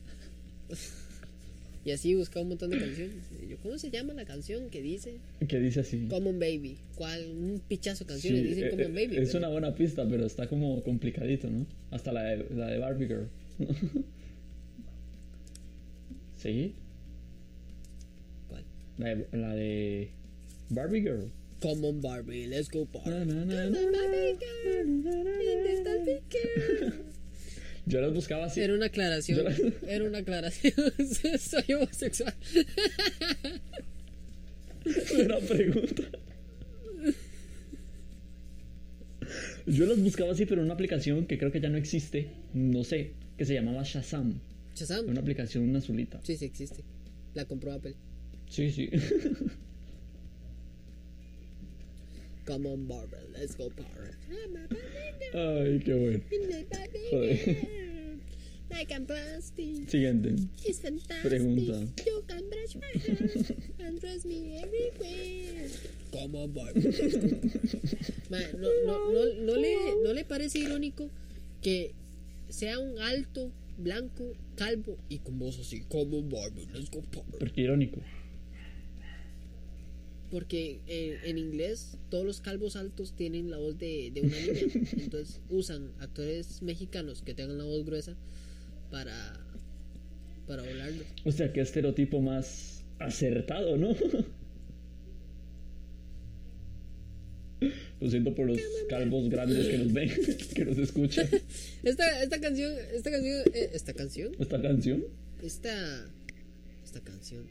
Y así buscaba un montón de canciones. Y yo, ¿cómo se llama la canción que dice
Que dice así.
Common Baby? ¿Cuál? Un pichazo de
Sí,
canciones dicen
eh,
Common
eh,
Baby.
es
pero-
una buena pista, pero está como complicadito, ¿no? Hasta la de, la de Barbie Girl. ¿Sí?
¿Cuál?
La de, la de Barbie Girl.
Come on Barbie, let's go party.
Yo las buscaba así.
Era una aclaración. Era una aclaración. Soy homosexual.
Una pregunta. Yo las buscaba así, pero en una aplicación que creo que ya no existe, no sé, que se llamaba Shazam.
Shazam.
Una aplicación una azulita.
Sí, sí existe. La compró Apple.
Sí, sí.
Come on Barbie, let's go Barbie girl,
Ay, qué bueno.
Barbie
Joder.
Like.
Siguiente.
It's.
Pregunta.
You can brush my hair and dress me everywhere. Come on, Barbie. Ma, no, no, no, no le, ¿No le parece irónico que sea un alto, blanco, calvo y con voz así? Come on, Barbie, let's go party.
Porque irónico.
Porque eh, en inglés todos los calvos altos tienen la voz de, de una niña. Entonces usan actores mexicanos que tengan la voz gruesa para, para volarlos.
O sea, qué estereotipo más acertado, ¿no? Lo siento por los calvos grandes que nos ven, que nos escuchan.
Esta, esta canción, esta canción, eh, esta canción,
Esta canción.
esta, esta canción.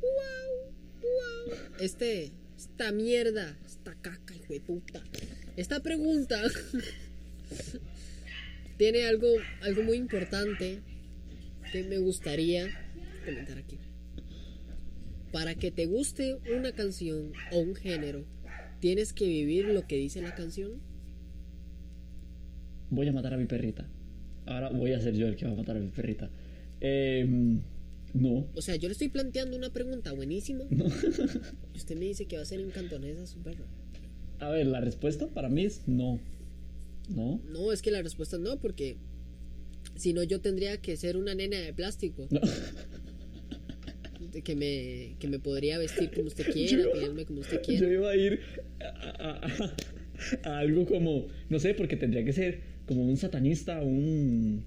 Wow, este, esta mierda, esta caca, hijo de puta. Esta pregunta tiene algo, algo muy importante que me gustaría comentar aquí. Para que te guste una canción o un género, tienes que vivir lo que dice la canción.
Voy a matar a mi perrita. Ahora voy a ser yo el que va a matar a mi perrita. Em, no.
O sea, yo le estoy planteando una pregunta buenísima. Y usted me dice que va a ser en cantonés a su perro.
A ver, la respuesta para mí es no. ¿No?
No, es que la respuesta es no, porque si no yo tendría que ser una nena de plástico.
No.
Que me, que me podría vestir como usted quiera,
Yo-
pedirme como usted
Yo
quiera.
iba a ir a, a- a- a algo como, no sé, porque tendría que ser como un satanista, un,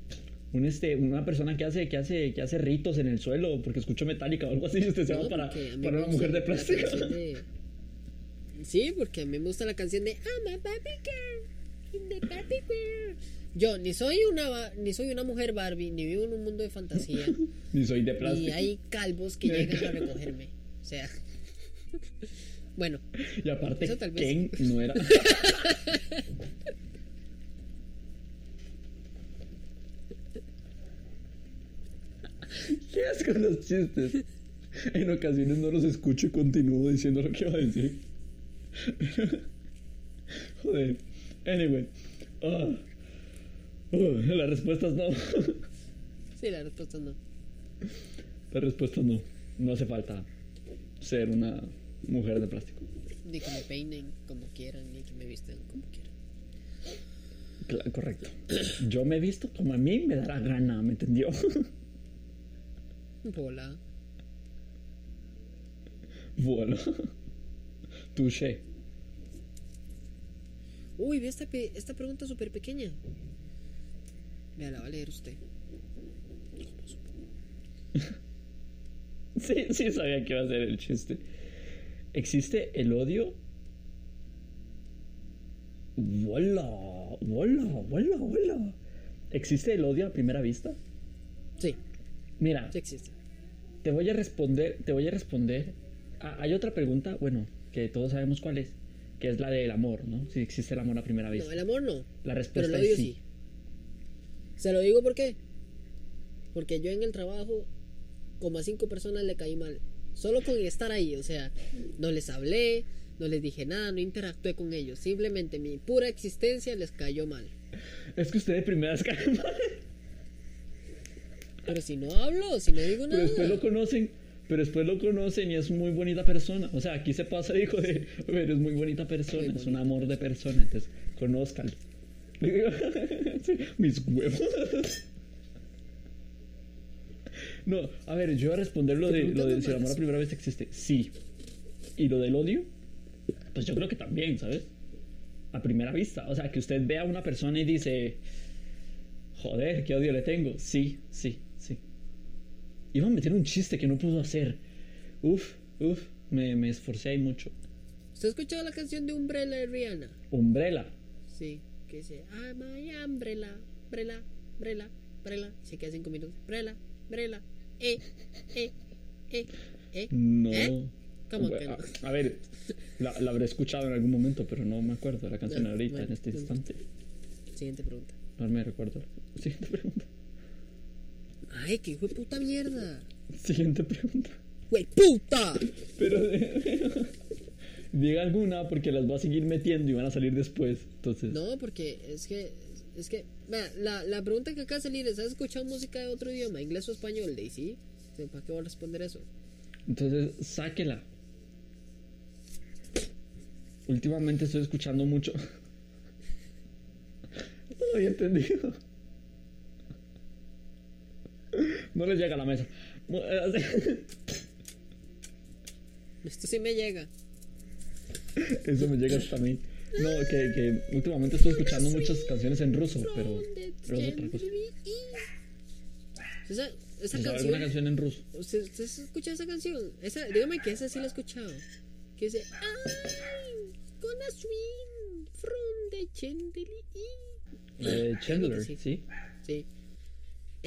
un este, una persona que hace, que hace, que hace ritos en el suelo, porque escucho metálica o algo así, y usted se va
No,
para,
a mí
para
me
una mujer de plástico.
de- Sí, porque a mí me gusta la canción de I'm a Barbie girl in the Barbie world. Yo ni soy una ni soy una mujer Barbie, ni vivo en un mundo de fantasía,
Ni soy de
ni
plástico.
hay calvos que llegan a recogerme. O sea, bueno,
Y aparte. Ken no era. ¿Qué haces con los chistes? En ocasiones no los escucho y continúo diciendo lo que iba a decir. Joder. Anyway. Ah. Uh, la respuesta es no.
sí, la respuesta es no.
La respuesta es no. No hace falta ser una mujer de plástico.
Ni que me peinen como quieran, ni que me visten como quieran.
Cla- correcto. Yo me he visto como a mí me da la gana, ¿me entendió?
Hola.
bueno. Touché.
Uy, ve esta, pe- esta pregunta súper pequeña. Vea, la va a leer usted.
Sí, sí sabía que iba a ser el chiste. ¿Existe el odio? ¡Hola! ¡Hola! ¡Hola! ¡Hola! ¿Existe el odio a primera vista? Mira,
sí existe.
te voy a responder, te voy a responder. Ah, hay otra pregunta, bueno, que todos sabemos cuál es, que es la del amor, ¿no? Si existe el amor a primera vista.
No, el amor no.
La
Pero
respuesta
el odio
es sí.
sí. Se lo digo por qué. Porque yo en el trabajo, como a cinco personas le caí mal. Solo con estar ahí, o sea, no les hablé, no les dije nada, no interactué con ellos. Simplemente mi pura existencia les cayó mal.
Es que usted de primeras cae mal.
Pero si no hablo, si no digo
Pero
nada.
después lo conocen, pero después lo conocen y es muy bonita persona. O sea, aquí se pasa, dijo de, pero es muy bonita persona,
Muy
es un amor de persona, entonces conózcanlo. Sí, mis huevos. No, a ver, yo voy a responder lo de, lo de si el amor a primera vez existe. Sí. Y lo del odio, pues yo creo que también, ¿sabes? A primera vista. O sea, que usted vea a una persona y dice, joder, qué odio le tengo. Sí, sí. Iba a meter un chiste que no pudo hacer. Uf, uf, me, me esforcé ahí mucho.
¿Usted ha escuchado la canción de Umbrella de Rihanna?
Umbrella.
Sí, que dice, ah, my umbrella, umbrella, umbrella, umbrella. Se queda cinco minutos. Umbrella, umbrella, eh, eh, eh, eh.
No.
¿Eh? ¿Cómo que no?
A, a ver, la, la habré escuchado en algún momento, pero no me acuerdo de la canción
No,
ahorita,
bueno,
en este instante.
Siguiente pregunta.
No me recuerdo. Siguiente pregunta.
Ay, qué hijo de puta mierda.
Siguiente pregunta.
¡Güey, puta!
Pero diga alguna porque las va a seguir metiendo y van a salir después. Entonces,
No, porque es que, es que, vea, la, la pregunta que acaba de salir es, ¿has escuchado música de otro idioma, inglés o español? Daisy, ¿para qué voy a responder eso?
entonces sáquela. Últimamente estoy escuchando mucho. No lo había entendido. No les llega a la mesa. Eh,
Esto sí me llega.
Eso me llega hasta a mí. No, que, que últimamente estoy escuchando muchas canciones en ruso, pero, pero es otra cosa.
Esa, esa
¿Sabe alguna
canción,
canción en ruso?
¿usted, usted escucha esa canción? Esa, dígame que esa sí la he escuchado. Que dice, I'm gonna swing from the chandelier.
Eh, Chandler,
sí.
sí.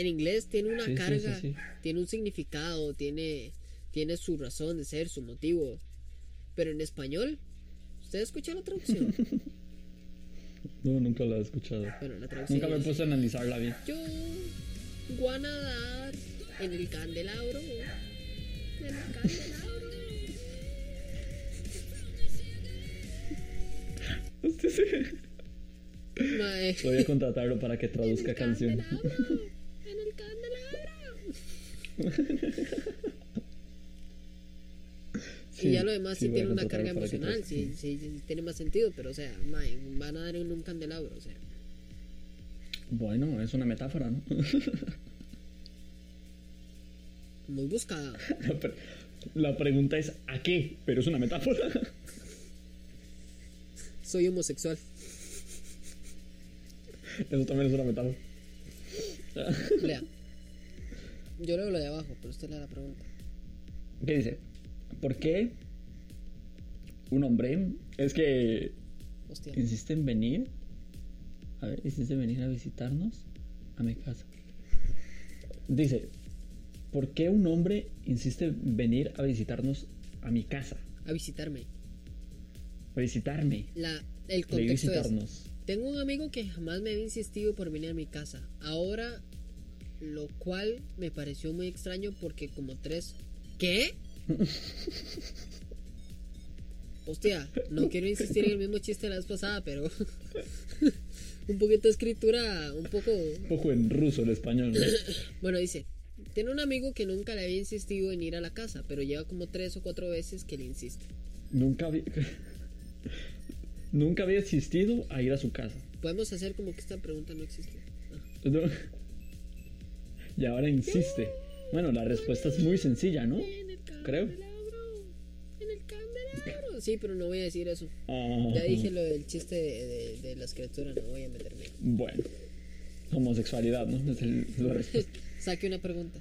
En inglés tiene una
Sí,
carga,
sí, sí.
tiene un significado, tiene, tiene su razón de ser, su motivo. Pero en español, ¿usted escuchó la traducción?
No, nunca la he escuchado.
Bueno, la traducción.
Nunca me puesto a analizarla bien.
Yo voy a nadar en el candelabro. En el candelabro.
Voy a contratarlo para que traduzca
en el
canciones.
candelabro, En el candelabro.
Sí,
y ya lo demás sí,
a
tiene una carga emocional, sí, sí, sí, tiene más sentido, pero o sea, van a dar en un candelabro, o sea,
Bueno, es una metáfora, ¿no?
muy buscada.
La, pre- la pregunta es ¿a qué? Pero es una metáfora.
Soy homosexual.
Eso también es una metáfora.
Lea. Yo leo lo de abajo, pero usted lea la pregunta.
¿Qué dice? ¿Por qué un hombre es que
Hostia.
insiste en venir? A ver, insiste en venir a visitarnos a mi casa. Dice, ¿por qué un hombre insiste en venir a visitarnos a mi casa?
A visitarme.
A visitarme.
La, el contexto es, tengo un amigo que jamás me había insistido por venir a mi casa. Ahora, lo cual me pareció muy extraño porque como tres... ¿Qué? Hostia, no quiero insistir en el mismo chiste de la vez pasada, pero... un poquito de escritura, un poco...
Un poco en ruso el español. ¿no?
Bueno, dice, tiene un amigo que nunca le había insistido en ir a la casa, pero lleva como tres o cuatro veces que le insiste.
Nunca había... Nunca había existido a ir a su casa.
Podemos hacer como que esta pregunta no existe.
No. Y ahora insiste. Bueno, la respuesta es muy sencilla, ¿no?
En el
Creo.
candelabro, En el candelabro. Sí, pero no voy a decir eso.
Ah,
Ya dije lo del chiste de, de, de la escritura, no voy a meterme.
Bueno. Homosexualidad, ¿no? Es, el- es la respuesta.
Saque una pregunta.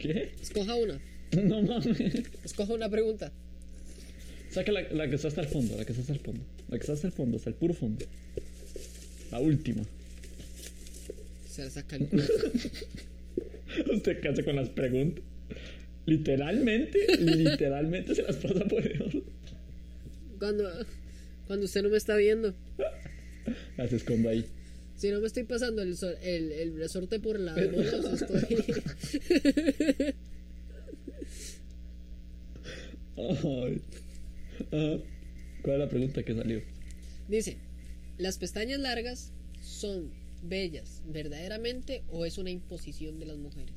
¿Qué?
Escoja una.
No mames.
Escoja una pregunta.
Saca la, la que está hasta el fondo, la que está hasta el fondo. La que está hasta el fondo, hasta el puro fondo. La última.
Se la saca el.
Usted qué hace con las preguntas. Literalmente, literalmente se las pasa por el.
Cuando, cuando usted no me está viendo.
Las escondo ahí.
Si no me estoy pasando el, el, el resorte por la bola, estoy.
Ay. Ajá. ¿Cuál es la pregunta que salió?
Dice: ¿Las pestañas largas son bellas verdaderamente o es una imposición de las mujeres?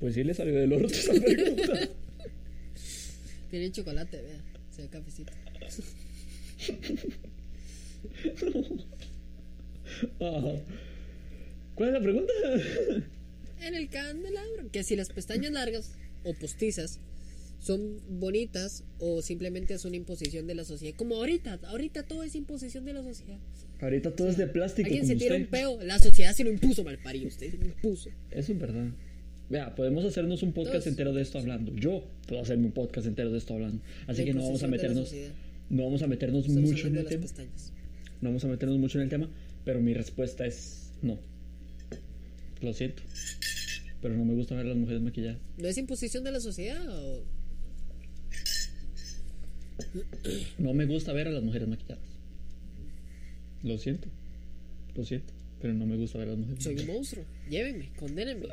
Pues sí le salió del orto esa pregunta.
Tienen chocolate, vea. Se ve cafecito.
¿Cuál es la pregunta?
En el candelabro. Que si las pestañas largas o postizas son bonitas o simplemente es una imposición de la sociedad. Como ahorita, ahorita todo es imposición de la sociedad.
Ahorita todo es de plástico.
Alguien se tira un peo, la sociedad se lo impuso, malparido. Usted se lo impuso.
Eso es verdad. Vea, podemos hacernos un podcast entero de esto hablando. Yo puedo hacerme un podcast entero de esto hablando. Así que no vamos a meternos, no vamos a meternos
Estamos
mucho en el tema.
pestañas.
No vamos a meternos mucho en el tema, pero mi respuesta es no. Lo siento. Pero no me gusta ver a las mujeres maquilladas.
¿No es imposición de la sociedad o.?
No me gusta ver a las mujeres maquilladas. Lo siento. Lo siento. Pero no me gusta ver a las mujeres
Soy un monstruo. Llévenme, condénenme.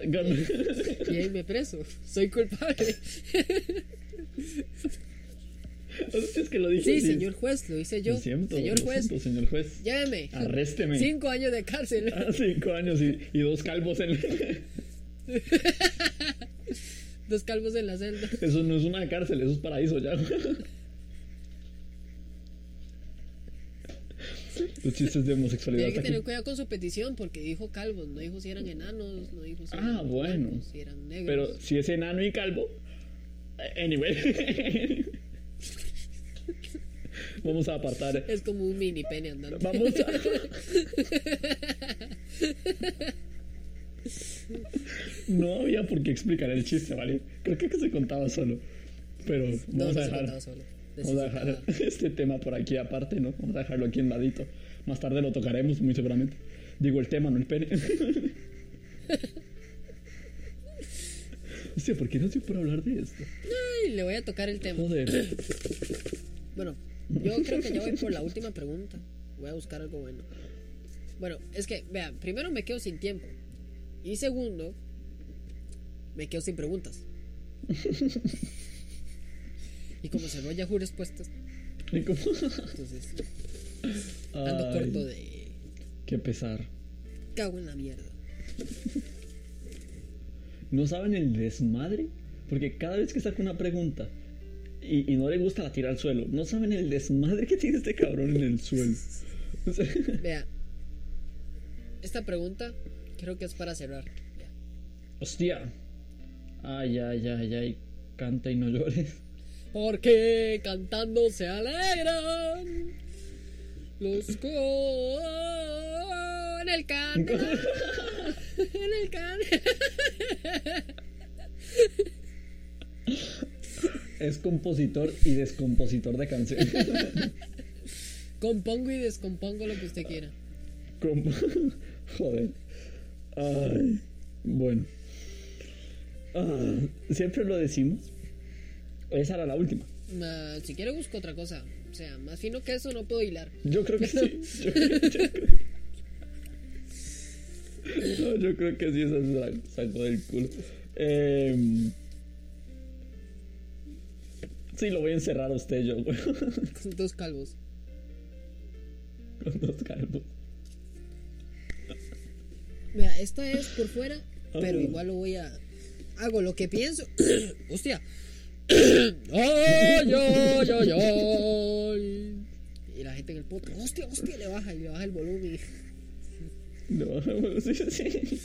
Llévenme preso. Soy culpable.
es que lo dije
Sí,
así.
señor juez, lo hice yo.
Lo siento,
señor
lo
juez,
siento, señor juez.
lléveme.
Arrésteme.
Cinco años de cárcel.
Ah, cinco años y, y dos calvos en...
Dos calvos en la celda.
Eso no es una cárcel, eso es paraíso ya. Los chistes de homosexualidad.
Tiene que tener cuidado con su petición porque dijo calvos, no dijo si eran enanos, no dijo si
Ah,
eran
bueno.
si eran negros.
Pero si es enano y calvo. Anyway. Vamos a apartar.
Es como un mini pene andando.
Vamos a. No había por qué explicar el chiste, ¿vale? Creo que se contaba solo. Pero vamos
no
a dejar. Vamos a dejar este tema por aquí aparte, ¿no? Vamos a dejarlo aquí en ladito. Más tarde lo tocaremos, muy seguramente. Digo el tema, no el pene. Hostia, ¿por qué no estoy por hablar de esto?
Ay, le voy a tocar el tema.
Joder.
Bueno, yo creo que ya voy por la última pregunta. Voy a buscar algo bueno. Bueno, es que, vean, primero me quedo sin tiempo. Y segundo, me quedo sin preguntas. y como se no hay Yahoo respuestas,
¿Y cómo?
entonces ando
Ay,
corto de.
Qué pesar.
Cago en la mierda.
¿No saben el desmadre? Porque cada vez que saca una pregunta y, y no le gusta la tira al suelo, no saben el desmadre que tiene este cabrón en el suelo.
Vea, esta pregunta creo que es para cerrar. Vea.
hostia. Ay, ay, ay, ay. Canta y no llores.
Porque cantando se alegran los con el can en el can
Es compositor y descompositor de canciones.
compongo y descompongo lo que usted quiera
Joder. Ay, bueno. Ah, siempre lo decimos. Esa era la última.
Ma, si quiere busco otra cosa o sea más fino que eso no puedo hilar
Yo creo que sí. Yo creo, yo creo- No, yo creo que sí, esa es la sacó del culo. Em, sí, lo voy a encerrar a usted, yo, güey.
con dos calvos
Con dos calvos.
Vea, esta es por fuera pero igual lo voy a hago lo que pienso hostia ay, ay, ay, ay. y la gente en el podcast hostia hostia le baja y le baja el volumen y
No, bueno, sí, sí.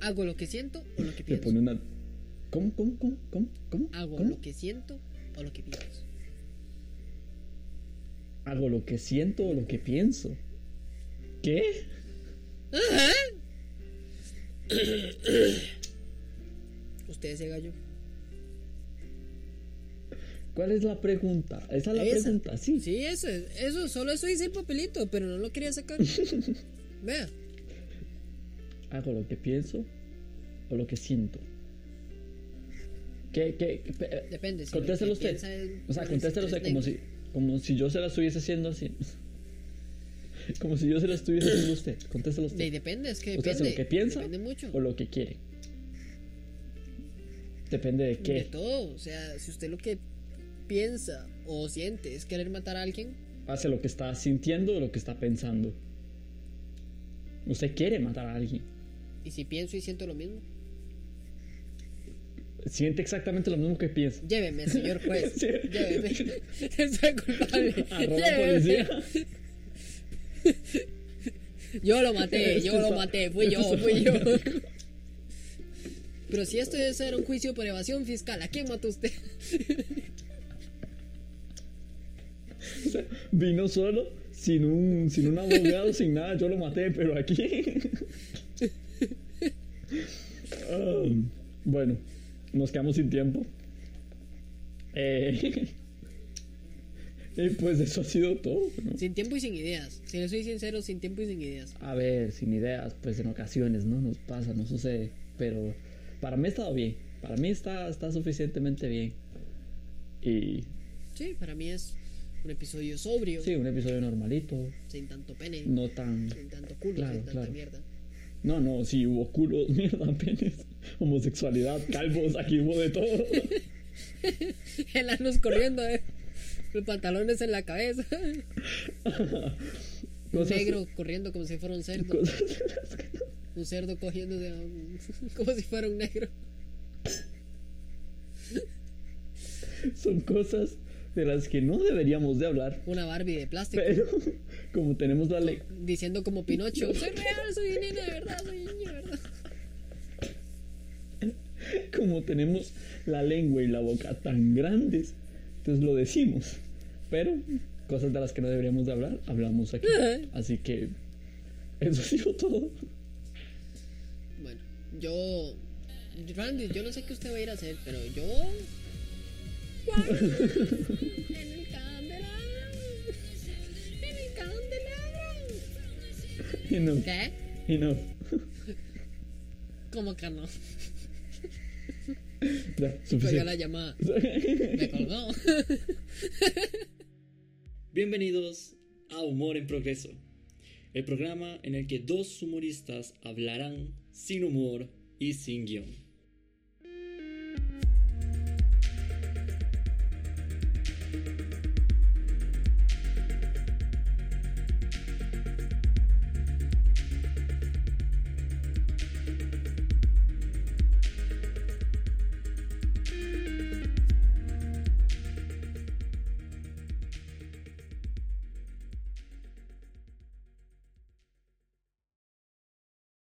hago lo que siento o lo que
Le
pienso
pone una. ¿Cómo, cómo, cómo, cómo? cómo?
hago
¿Cómo?
lo que siento o lo que pienso
Hago lo que siento o lo que pienso. ¿Qué?
usted ese gallo
¿Cuál es la pregunta? Esa es la
Esa.
pregunta, sí.
sí eso eso solo eso dice el papelito pero no lo quería sacar vea
¿Hago lo que pienso o lo que siento? ¿Qué, qué? eh,
depende si
Contéstelo usted. O sea, contéstelo usted como si, como si yo se la estuviese haciendo así. Como si yo se la estuviese haciendo usted. Contéstelo
De-
usted.
depende es que
¿Usted
depende
hace lo que piensa
mucho
o lo que quiere? Depende de
De
qué.
todo, o sea, si usted lo que piensa o siente es querer matar a alguien,
Hace lo que está sintiendo o lo que está pensando. Usted quiere matar a alguien.
y si pienso y siento lo mismo,
Siente exactamente lo mismo que piensa.
lléveme, señor juez,
Sí.
lléveme, soy culpable,
Arroba
lléveme.
policía.
Yo lo maté, yo lo maté, fui yo, fui yo. Pero si esto debe ser un juicio por evasión fiscal, ¿a quién mató usted?
Vino solo, sin un, sin un abogado, sin nada. Yo lo maté, pero aquí. Ah, bueno, nos quedamos sin tiempo. Eh, y pues eso ha sido todo. ¿no?
Sin tiempo y sin ideas. Si le soy sincero, sin tiempo y sin ideas.
A ver, sin ideas, pues en ocasiones, ¿no? Nos pasa, no sucede. Pero para mí ha estado bien. Para mí está, está suficientemente bien. Y
Sí, para mí es un episodio sobrio,
sí, un episodio normalito.
sin tanto pene,
No tan.
sin tanto culo,
Claro,
sin tanta
claro.
mierda.
No, no, sí hubo culos, mierda, penes, homosexualidad, calvos, aquí hubo de todo.
Enanos corriendo, eh. Los pantalones en la cabeza. Un
Cosas-
negro corriendo como si fuera un cerdo.
cosas
Un cerdo cogiendo de como si fuera un negro.
son cosas de las que no deberíamos de hablar.
Una Barbie de plástico.
Pero como tenemos la ley,
Diciendo como Pinocho. Soy real, soy niña de verdad, soy niña de verdad.
como tenemos la lengua y la boca tan grandes, entonces lo decimos. Pero cosas de las que no deberíamos de hablar, hablamos aquí. Así que eso ha sido todo.
Bueno, yo. Randy, yo no sé qué usted va a ir a hacer, pero yo. En el candelabro. En el candelabro.
Enough,
¿Qué?
enough.
¿Cómo que no?
Ya, suficiente.
la llamada. Me colgó.
Bienvenidos a Humor en Progreso, el programa en el que dos humoristas hablarán sin humor y sin guion.